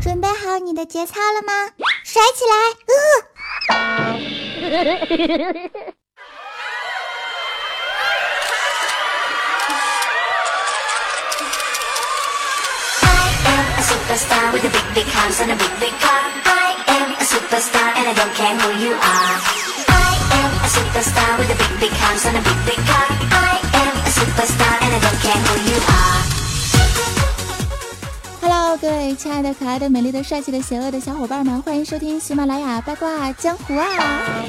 准备好你的节操了吗？甩起来！各位亲爱的、可爱的、美丽的、帅气的、邪恶的小伙伴们，欢迎收听喜马拉雅八卦江湖啊！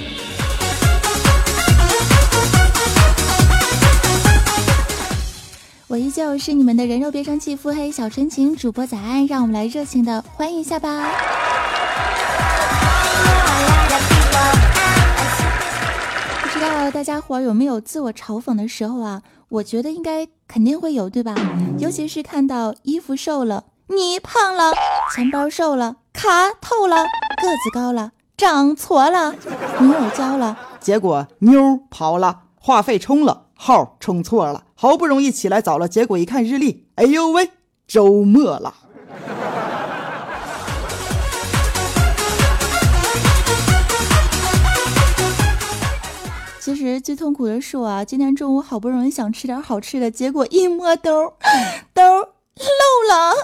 我依旧是你们的人肉变声器腹黑小纯情主播早安，让我们来热情的欢迎一下吧。不知道大家伙有没有自我嘲讽的时候啊？我觉得应该肯定会有，对吧？尤其是看到衣服瘦了，你胖了；钱包瘦了，卡透了；个子高了，长矬了；女友交了，结果妞跑了；话费充了。号充错了，好不容易起来早了，结果一看日历，哎呦喂，周末了。其实最痛苦的是我啊，今天中午好不容易想吃点好吃的，结果一摸兜，兜漏了。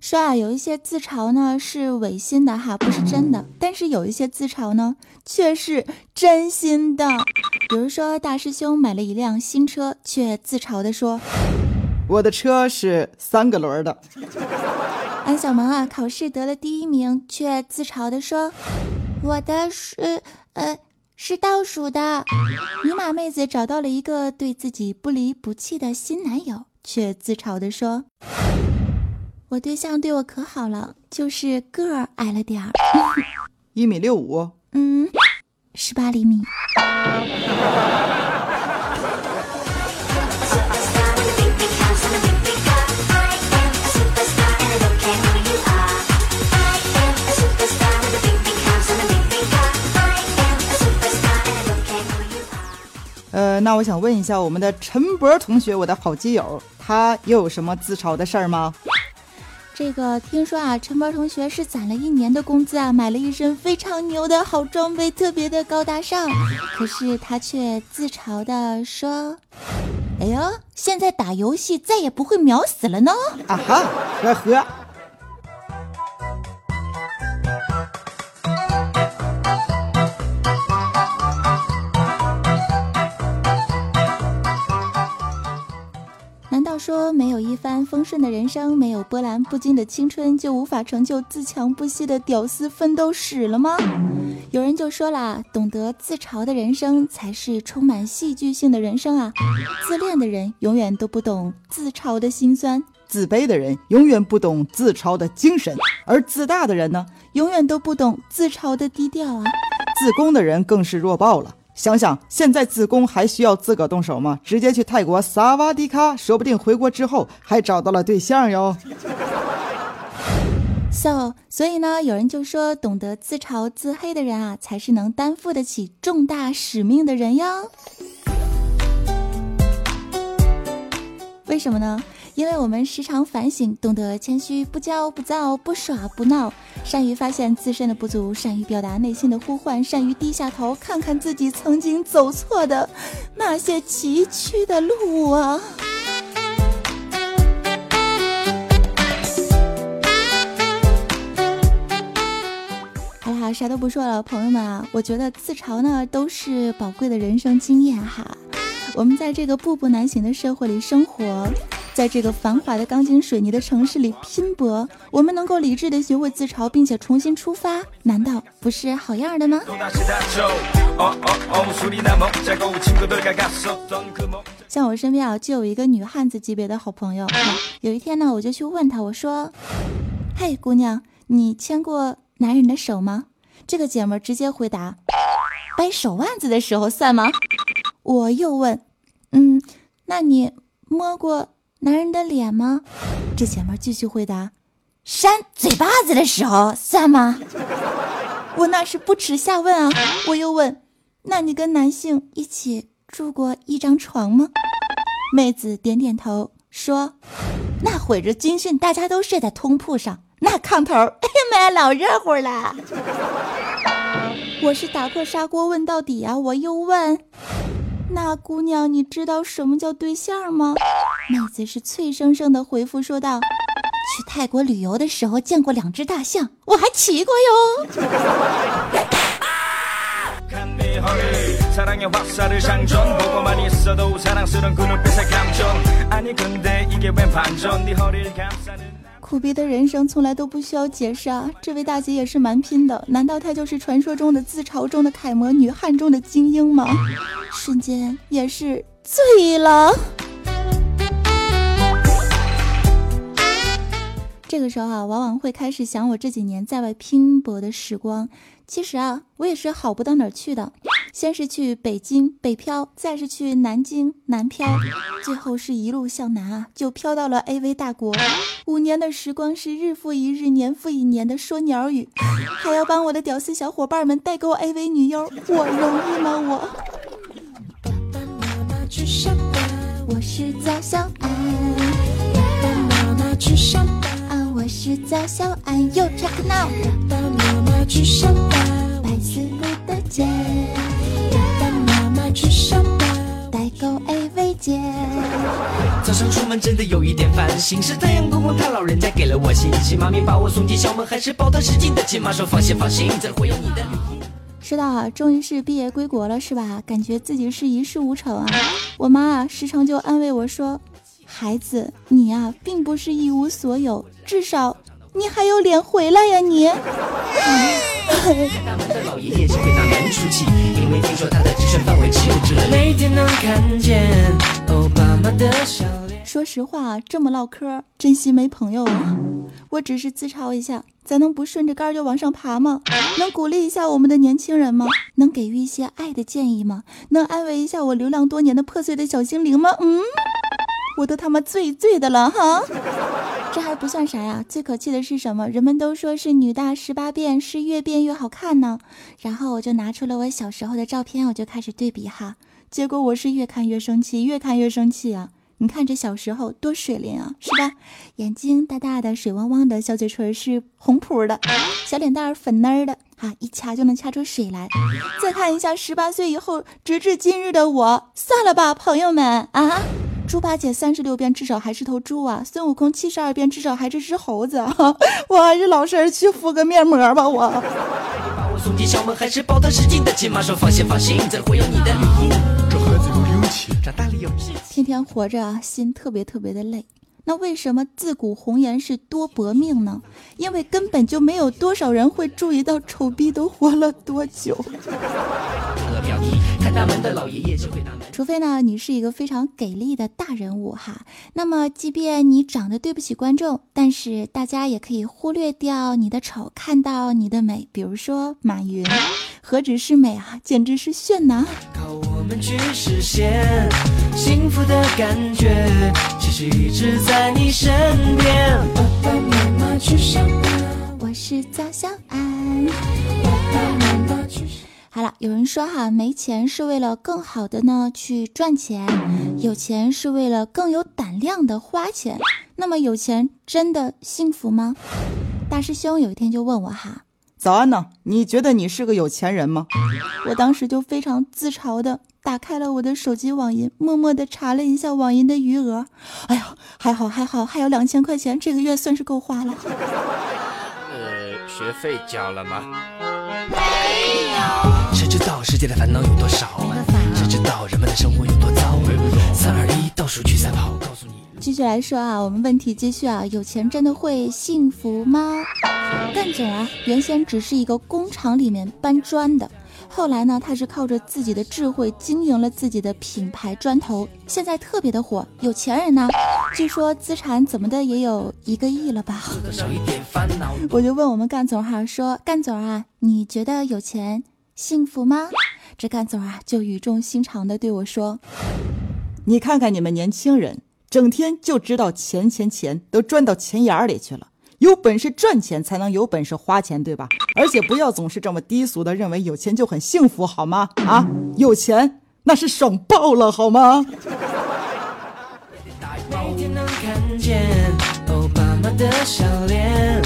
说啊，有一些自嘲呢是违心的哈，不是真的；但是有一些自嘲呢却是真心的。比如说，大师兄买了一辆新车，却自嘲的说：“我的车是三个轮的。”安小萌啊，考试得了第一名，却自嘲的说：“我的是呃是倒数的。”尼玛妹子找到了一个对自己不离不弃的新男友，却自嘲的说。我对象对我可好了，就是个儿矮了点儿，一米六五，嗯，十八厘米。呃，那我想问一下我们的陈博同学，我的好基友，他又有什么自嘲的事儿吗？这个听说啊，陈博同学是攒了一年的工资啊，买了一身非常牛的好装备，特别的高大上。可是他却自嘲的说：“哎呦，现在打游戏再也不会秒死了呢！”啊哈，呵呵说没有一帆风顺的人生，没有波澜不惊的青春，就无法成就自强不息的屌丝奋斗史了吗？有人就说了，懂得自嘲的人生才是充满戏剧性的人生啊！自恋的人永远都不懂自嘲的心酸，自卑的人永远不懂自嘲的精神，而自大的人呢，永远都不懂自嘲的低调啊！自宫的人更是弱爆了。想想现在自宫还需要自个动手吗？直接去泰国萨瓦迪卡，说不定回国之后还找到了对象哟。So，所以呢，有人就说，懂得自嘲自黑的人啊，才是能担负得起重大使命的人哟。为什么呢？因为我们时常反省，懂得谦虚，不骄不躁，不耍不闹，善于发现自身的不足，善于表达内心的呼唤，善于低下头看看自己曾经走错的那些崎岖的路啊！好了，啥都不说了，朋友们啊，我觉得自嘲呢都是宝贵的人生经验哈。我们在这个步步难行的社会里生活。在这个繁华的钢筋水泥的城市里拼搏，我们能够理智的学会自嘲，并且重新出发，难道不是好样的吗？像我身边啊，就有一个女汉子级别的好朋友。有一天呢，我就去问她，我说：“嘿，姑娘，你牵过男人的手吗？”这个姐们直接回答：“掰手腕子的时候算吗？”我又问：“嗯，那你摸过男人的脸吗？”这姐们继续回答：“扇嘴巴子的时候算吗？”我那是不耻下问啊！我又问：“那你跟男性一起住过一张床吗？”妹子点点头说：“那会儿军训，大家都睡在通铺上，那炕头，哎呀妈呀，老热乎了。”我是打破砂锅问到底啊！我又问：“那姑娘，你知道什么叫对象吗？”妹子是脆生生的回复说道。去泰国旅游的时候见过两只大象，我还骑过哟。苦逼的人生从来都不需要解释啊！这位大姐也是蛮拼的，难道她就是传说中的自嘲中的楷模，女汉中的精英吗？瞬间也是醉了。这个时候啊，往往会开始想我这几年在外拼搏的时光。其实啊，我也是好不到哪儿去的。先是去北京北漂，再是去南京南漂，最后是一路向南啊，就飘到了 AV 大国。五年的时光是日复一日、年复一年的说鸟语，还要帮我的屌丝小伙伴们代购 AV 女优，我容易吗？我。我是早小安。我是早小安，又 check now。带妈妈去上班，白丝路的街。带妈妈去上班，代购 AV 姐。早上出门真的有一点烦心，是太阳公公他老人家给了我信息，妈咪把我送进校门，还是抱他使劲的亲妈说放心放心，再会有你的礼物。是的，终于是毕业归国了，是吧？感觉自己是一事无成啊。我妈啊，时常就安慰我说。孩子，你呀，并不是一无所有，至少你还有脸回来呀！你。说实话，这么唠嗑，真心没朋友啊！我只是自嘲一下，咱能不顺着杆就往上爬吗？能鼓励一下我们的年轻人吗？能给予一些爱的建议吗？能安慰一下我流浪多年的破碎的小心灵吗？嗯。我都他妈醉醉的了哈，这还不算啥呀，最可气的是什么？人们都说是女大十八变，是越变越好看呢。然后我就拿出了我小时候的照片，我就开始对比哈，结果我是越看越生气，越看越生气啊！你看这小时候多水灵啊，是吧？眼睛大大的，水汪汪的，小嘴唇是红扑的，小脸蛋儿粉嫩儿的，哈，一掐就能掐出水来。再看一下十八岁以后，直至今日的我，算了吧，朋友们啊！猪八戒三十六变至少还是头猪啊！孙悟空七十二变至少还是只猴子。我还是老实去敷个面膜吧。我。天天活着，心特别特别的累。那为什么自古红颜是多薄命呢？因为根本就没有多少人会注意到丑逼都活了多久。除非呢，你是一个非常给力的大人物哈。那么，即便你长得对不起观众，但是大家也可以忽略掉你的丑，看到你的美。比如说马云，何止是美啊，简直是炫呐！靠我们去实现幸福的感觉，其实一直在你身边。爸爸妈妈去上班，我是早小安。爸爸妈妈去。好了，有人说哈，没钱是为了更好的呢去赚钱，有钱是为了更有胆量的花钱。那么有钱真的幸福吗？大师兄有一天就问我哈，早安呢？你觉得你是个有钱人吗？我当时就非常自嘲的打开了我的手机网银，默默的查了一下网银的余额。哎呀，还好还好，还有两千块钱，这个月算是够花了。呃，学费交了吗？世界的烦恼有多少？谁知道人们的生活有多糟？三二一，倒数去赛跑，告诉你。继续来说啊，我们问题继续啊，有钱真的会幸福吗？干总啊，原先只是一个工厂里面搬砖的，后来呢，他是靠着自己的智慧经营了自己的品牌砖头，现在特别的火，有钱人呢，据说资产怎么的也有一个亿了吧？我就问我们干总哈，说干总啊，你觉得有钱？幸福吗？这干总啊就语重心长的对我说：“你看看你们年轻人，整天就知道钱钱钱，都赚到钱眼里去了。有本事赚钱，才能有本事花钱，对吧？而且不要总是这么低俗的认为有钱就很幸福，好吗？啊，有钱那是爽爆了，好吗？”的笑脸，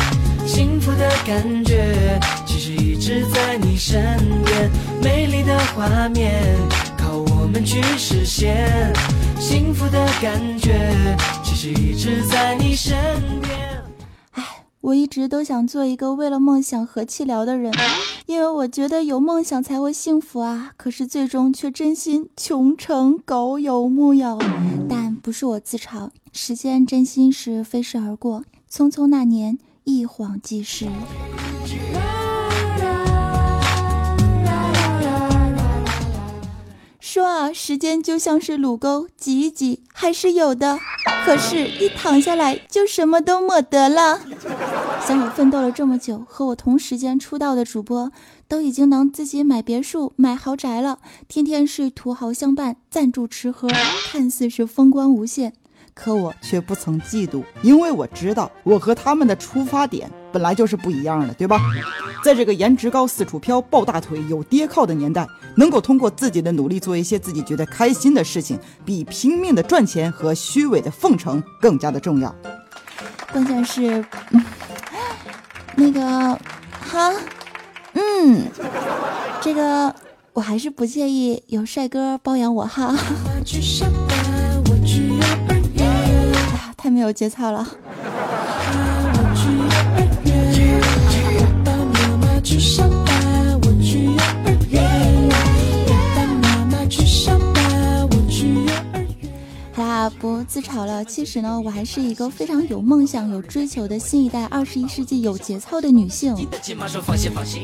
幸福的感觉，其实一直在你身边。美丽的画面，靠我们去实现。幸福的感觉，其实一直在你身边。哎，我一直都想做一个为了梦想和气聊的人，因为我觉得有梦想才会幸福啊。可是最终却真心穷成狗有木有。但不是我自嘲，时间真心是飞逝而过。匆匆那年，一晃即逝。说啊，时间就像是乳沟，挤一挤还是有的，可是，一躺下来就什么都没得了。像我奋斗了这么久，和我同时间出道的主播，都已经能自己买别墅、买豪宅了，天天是土豪相伴，赞助吃喝，看似是风光无限。可我却不曾嫉妒，因为我知道我和他们的出发点本来就是不一样的，对吧？在这个颜值高、四处飘、抱大腿、有爹靠的年代，能够通过自己的努力做一些自己觉得开心的事情，比拼命的赚钱和虚伪的奉承更加的重要。关键是，那个，哈，嗯，这个我还是不介意有帅哥包养我哈。太没有节操了。上班，我去幼儿园。当妈妈去上班，我去幼儿园。好啦不自嘲了。其实呢，我还是一个非常有梦想、有追求的新一代二十一世纪有节操的女性。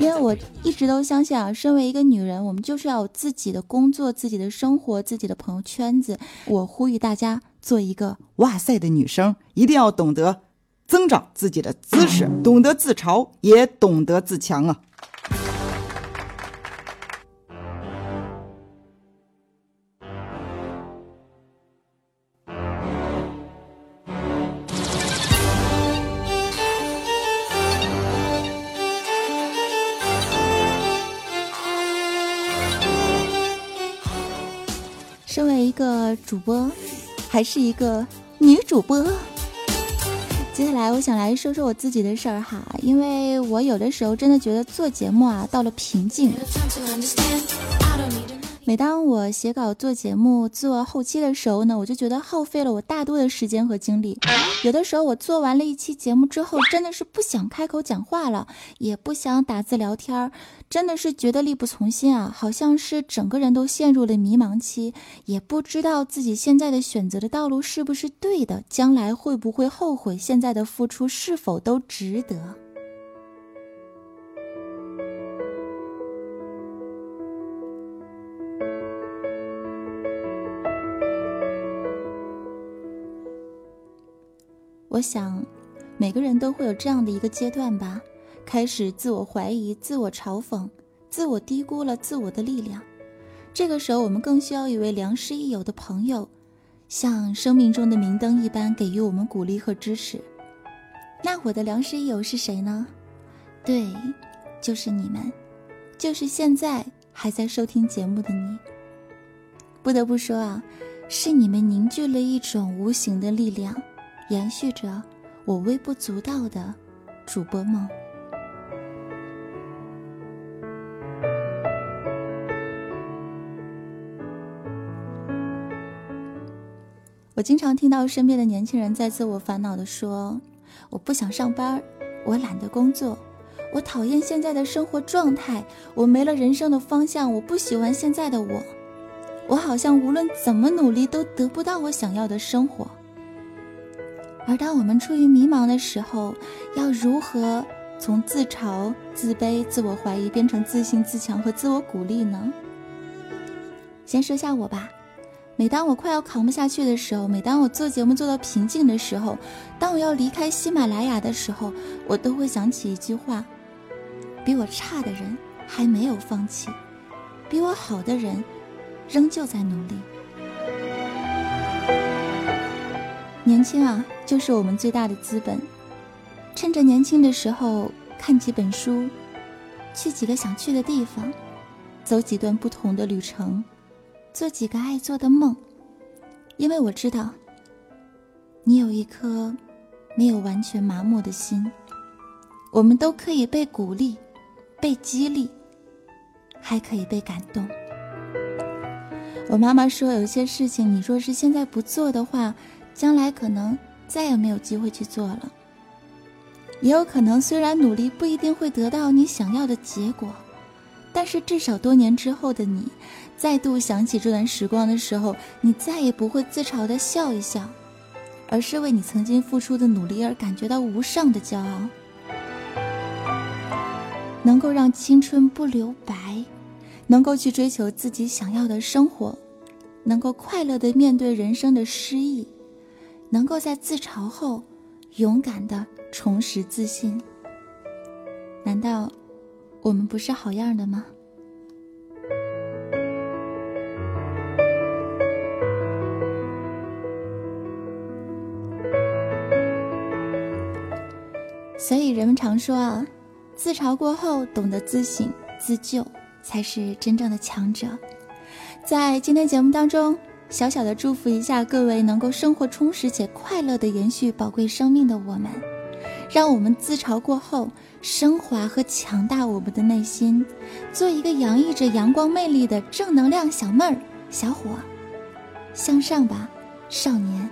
因为我一直都相信啊，身为一个女人，我们就是要有自己的工作、自己的生活、自己的朋友圈子。我呼吁大家。做一个哇塞的女生，一定要懂得增长自己的姿势，懂得自嘲，也懂得自强啊！身为一个主播。还是一个女主播。接下来，我想来说说我自己的事儿哈，因为我有的时候真的觉得做节目啊，到了瓶颈。每当我写稿、做节目、做后期的时候呢，我就觉得耗费了我大多的时间和精力。有的时候，我做完了一期节目之后，真的是不想开口讲话了，也不想打字聊天儿，真的是觉得力不从心啊，好像是整个人都陷入了迷茫期，也不知道自己现在的选择的道路是不是对的，将来会不会后悔，现在的付出是否都值得。我想，每个人都会有这样的一个阶段吧，开始自我怀疑、自我嘲讽、自我低估了自我的力量。这个时候，我们更需要一位良师益友的朋友，像生命中的明灯一般给予我们鼓励和支持。那我的良师益友是谁呢？对，就是你们，就是现在还在收听节目的你。不得不说啊，是你们凝聚了一种无形的力量。延续着我微不足道的主播梦。我经常听到身边的年轻人在自我烦恼的说：“我不想上班，我懒得工作，我讨厌现在的生活状态，我没了人生的方向，我不喜欢现在的我，我好像无论怎么努力都得不到我想要的生活。”而当我们处于迷茫的时候，要如何从自嘲、自卑、自我怀疑变成自信、自强和自我鼓励呢？先说下我吧。每当我快要扛不下去的时候，每当我做节目做到瓶颈的时候，当我要离开喜马拉雅的时候，我都会想起一句话：比我差的人还没有放弃。比我好的人，仍旧在努力。年轻啊，就是我们最大的资本。趁着年轻的时候，看几本书，去几个想去的地方，走几段不同的旅程，做几个爱做的梦。因为我知道，你有一颗没有完全麻木的心。我们都可以被鼓励，被激励，还可以被感动。我妈妈说，有些事情你若是现在不做的话，将来可能再也没有机会去做了。也有可能，虽然努力不一定会得到你想要的结果，但是至少多年之后的你，再度想起这段时光的时候，你再也不会自嘲的笑一笑，而是为你曾经付出的努力而感觉到无上的骄傲。能够让青春不留白，能够去追求自己想要的生活，能够快乐的面对人生的失意，能够在自嘲后勇敢的重拾自信。难道我们不是好样的吗？所以人们常说啊。自嘲过后，懂得自省自救，才是真正的强者。在今天节目当中，小小的祝福一下各位能够生活充实且快乐的延续宝贵生命的我们，让我们自嘲过后，升华和强大我们的内心，做一个洋溢着阳光魅力的正能量小妹儿、小伙，向上吧，少年！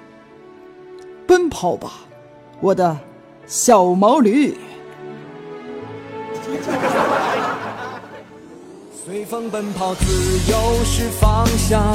奔跑吧，我的小毛驴！随风奔跑，自由是方向，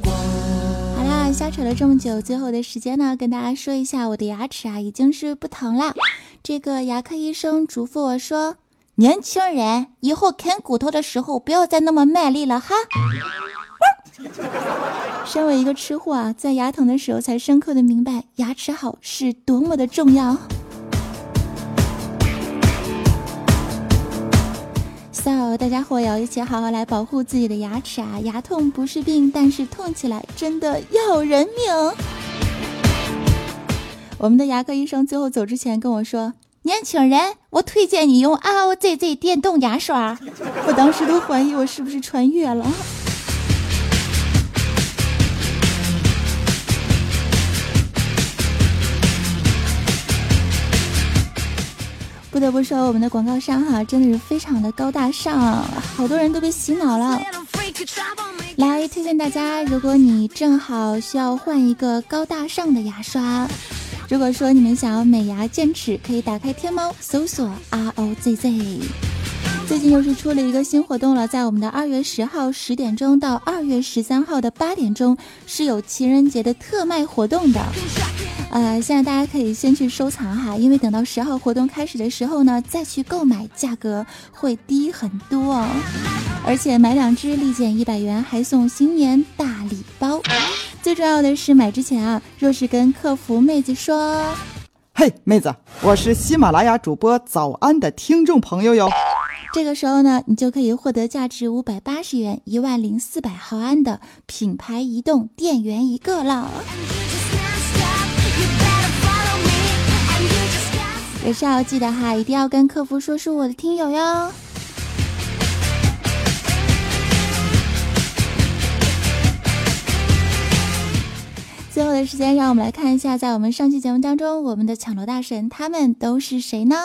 光。瞎扯了这么久，最后的时间呢，跟大家说一下，我的牙齿啊已经是不疼了。这个牙科医生嘱咐我说，年轻人以后啃骨头的时候不要再那么卖力了哈。身为一个吃货啊，在牙疼的时候才深刻的明白，牙齿好是多么的重要。So，大家伙要一起好好来保护自己的牙齿啊！牙痛不是病，但是痛起来真的要人命。我们的牙科医生最后走之前跟我说：“年轻人，我推荐你用 ROZZ 电动牙刷。”我当时都怀疑我是不是穿越了。不得不说，我们的广告商哈真的是非常的高大上，好多人都被洗脑了。来推荐大家，如果你正好需要换一个高大上的牙刷，如果说你们想要美牙健齿，可以打开天猫搜索 R O Z Z。最近又是出了一个新活动了，在我们的二月十号十点钟到二月十三号的八点钟是有情人节的特卖活动的。呃，现在大家可以先去收藏哈，因为等到十号活动开始的时候呢，再去购买，价格会低很多哦。而且买两只立减一百元，还送新年大礼包。最重要的是买之前啊，若是跟客服妹子说：“嘿，妹子，我是喜马拉雅主播早安的听众朋友哟。”这个时候呢，你就可以获得价值五百八十元、一万零四百毫安的品牌移动电源一个了。也是要记得哈，一定要跟客服说是我的听友哟。最后的时间，让我们来看一下，在我们上期节目当中，我们的抢楼大神他们都是谁呢？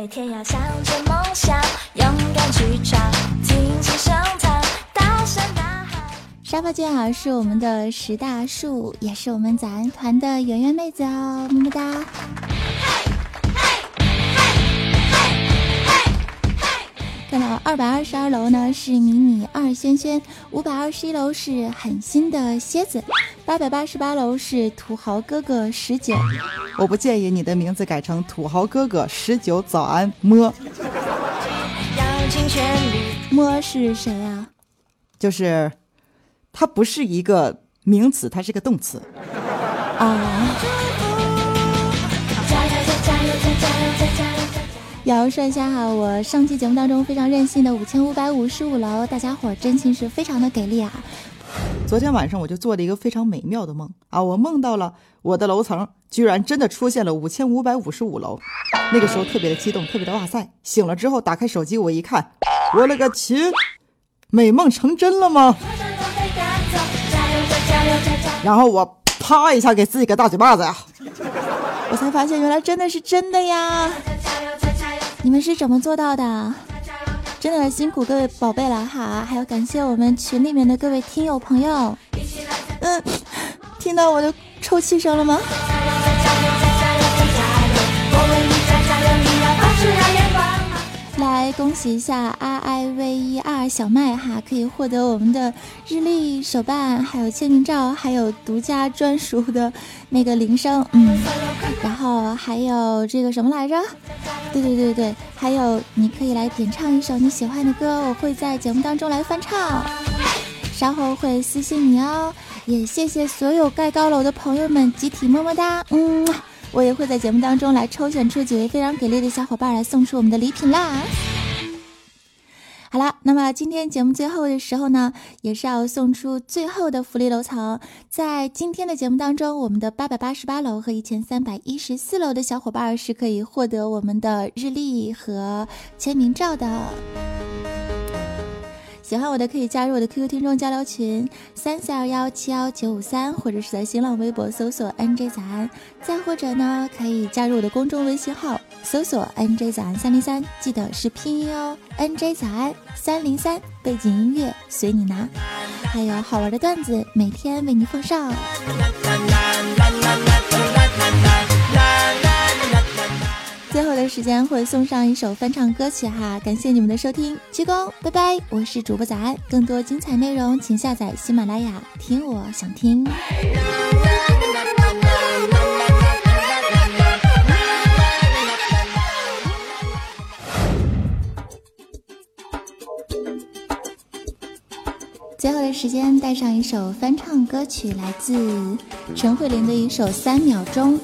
每天要向着梦想，勇敢去闯，尽情声唱，大声呐喊。稍下发间啊是我们的石大树，也是我们早安团的圆圆妹子哦，么么哒。看到二百二十二楼呢是迷你二轩轩，五百二十一楼是狠心的蝎子，八百八十八楼是土豪哥哥十九。我不介意你的名字改成土豪哥哥十九早安么。么是谁啊？就是，它不是一个名词，它是个动词。啊。要说一下哈，我上期节目当中非常任性的五千五百五十五楼，大家伙真心是非常的给力啊！昨天晚上我就做了一个非常美妙的梦啊，我梦到了我的楼层居然真的出现了五千五百五十五楼，那个时候特别的激动，特别的哇塞！醒了之后打开手机，我一看，我勒个去，美梦成真了吗？然后我啪一下给自己个大嘴巴子呀！我才发现原来真的是真的呀！你们是怎么做到的？真的辛苦各位宝贝了哈！还要感谢我们群里面的各位听友朋友。嗯，听到我的抽泣声了吗？来恭喜一下 R I V E R 小麦哈，可以获得我们的日历手办，还有签名照，还有独家专属的那个铃声，嗯，然后还有这个什么来着？对对对对，还有你可以来点唱一首你喜欢的歌，我会在节目当中来翻唱，稍后会私信你哦。也谢谢所有盖高楼的朋友们，集体么么哒，嗯。我也会在节目当中来抽选出几位非常给力的小伙伴来送出我们的礼品啦。好了，那么今天节目最后的时候呢，也是要送出最后的福利楼层。在今天的节目当中，我们的八百八十八楼和一千三百一十四楼的小伙伴是可以获得我们的日历和签名照的。喜欢我的可以加入我的 QQ 听众交流群三四二幺七幺九五三，或者是在新浪微博搜索 NJ 早安，再或者呢可以加入我的公众微信号搜索 NJ 早安三零三，记得是拼音哦，NJ 早安三零三，背景音乐随你拿，还有好玩的段子每天为你奉上。最后的时间会送上一首翻唱歌曲哈，感谢你们的收听，鞠躬，拜拜，我是主播早安，更多精彩内容请下载喜马拉雅听，我想听。最后的时间带上一首翻唱歌曲，来自陈慧琳的一首《三秒钟》。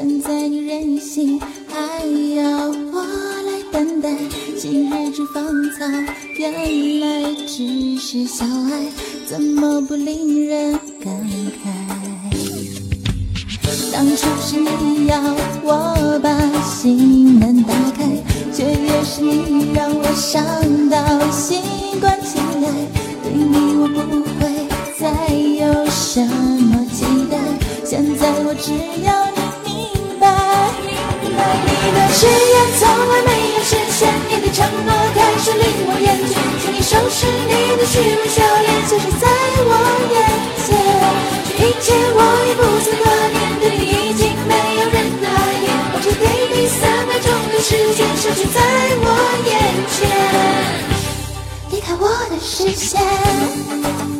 现在你任性，还要我来担待。昔日只芳草，原来只是小爱，怎么不令人感慨？当初是你要我把心门打开，却也是你让我伤到从来没有实现，你的承诺开始令我厌倦，请你收拾你的虚伪笑脸，消失在我眼前。这一切我已不再挂念，对你已经没有任何爱恋，我只给你三秒钟的时间，消失在我眼前，离开我的视线。